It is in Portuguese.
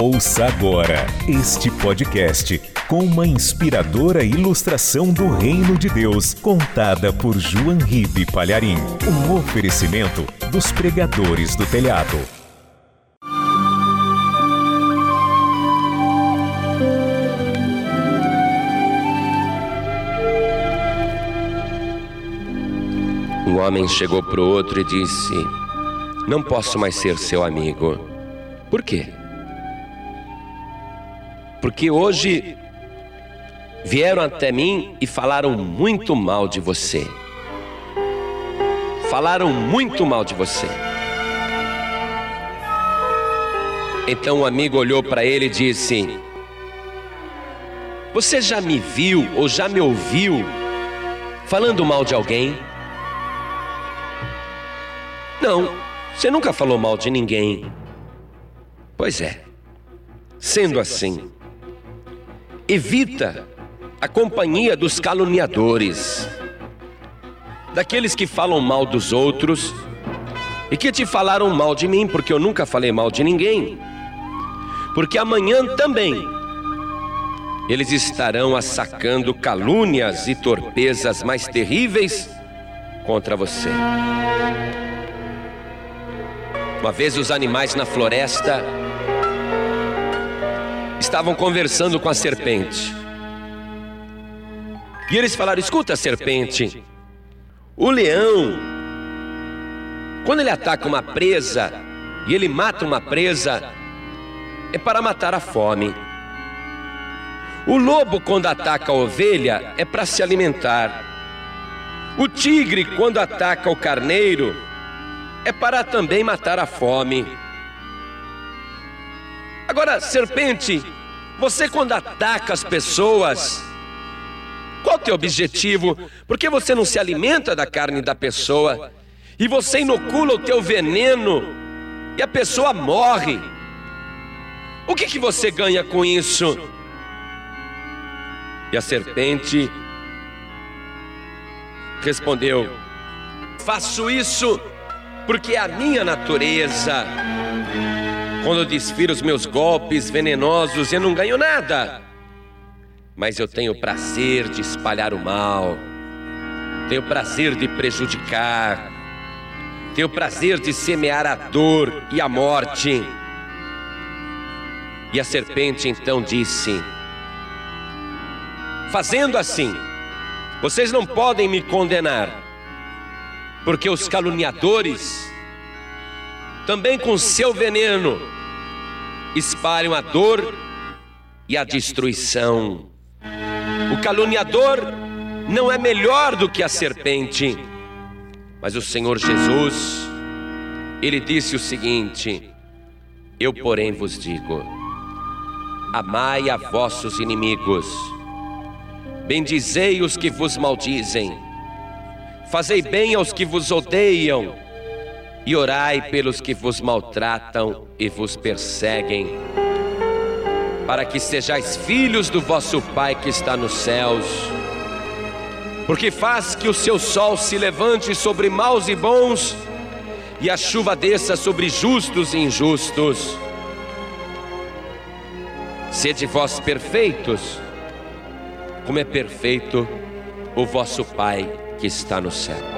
Ouça agora este podcast com uma inspiradora ilustração do Reino de Deus, contada por João Ribe Palharim. Um oferecimento dos pregadores do telhado. Um homem chegou para o outro e disse: Não posso mais ser seu amigo. Por quê? Porque hoje vieram até mim e falaram muito mal de você. Falaram muito mal de você. Então o amigo olhou para ele e disse: Você já me viu ou já me ouviu falando mal de alguém? Não, você nunca falou mal de ninguém. Pois é. Sendo assim, evita a companhia dos caluniadores, daqueles que falam mal dos outros e que te falaram mal de mim, porque eu nunca falei mal de ninguém. Porque amanhã também eles estarão assacando calúnias e torpezas mais terríveis contra você. Uma vez os animais na floresta estavam conversando com a serpente. E eles falaram: Escuta, serpente, o leão, quando ele ataca uma presa e ele mata uma presa, é para matar a fome. O lobo, quando ataca a ovelha, é para se alimentar. O tigre, quando ataca o carneiro, é para também matar a fome. Agora, serpente, você quando ataca as pessoas, qual o teu objetivo? Por que você não se alimenta da carne da pessoa e você inocula o teu veneno e a pessoa morre? O que, que você ganha com isso? E a serpente respondeu: Faço isso porque é a minha natureza. Quando eu desfiro os meus golpes venenosos, eu não ganho nada. Mas eu tenho prazer de espalhar o mal, tenho prazer de prejudicar, tenho prazer de semear a dor e a morte. E a serpente então disse: Fazendo assim, vocês não podem me condenar porque os caluniadores, também com seu veneno, espalham a dor e a destruição. O caluniador não é melhor do que a serpente, mas o Senhor Jesus, ele disse o seguinte: Eu, porém, vos digo: amai a vossos inimigos, bendizei os que vos maldizem. Fazei bem aos que vos odeiam e orai pelos que vos maltratam e vos perseguem, para que sejais filhos do vosso Pai que está nos céus. Porque faz que o seu sol se levante sobre maus e bons, e a chuva desça sobre justos e injustos. Sede vós perfeitos, como é perfeito o vosso Pai que está no céu.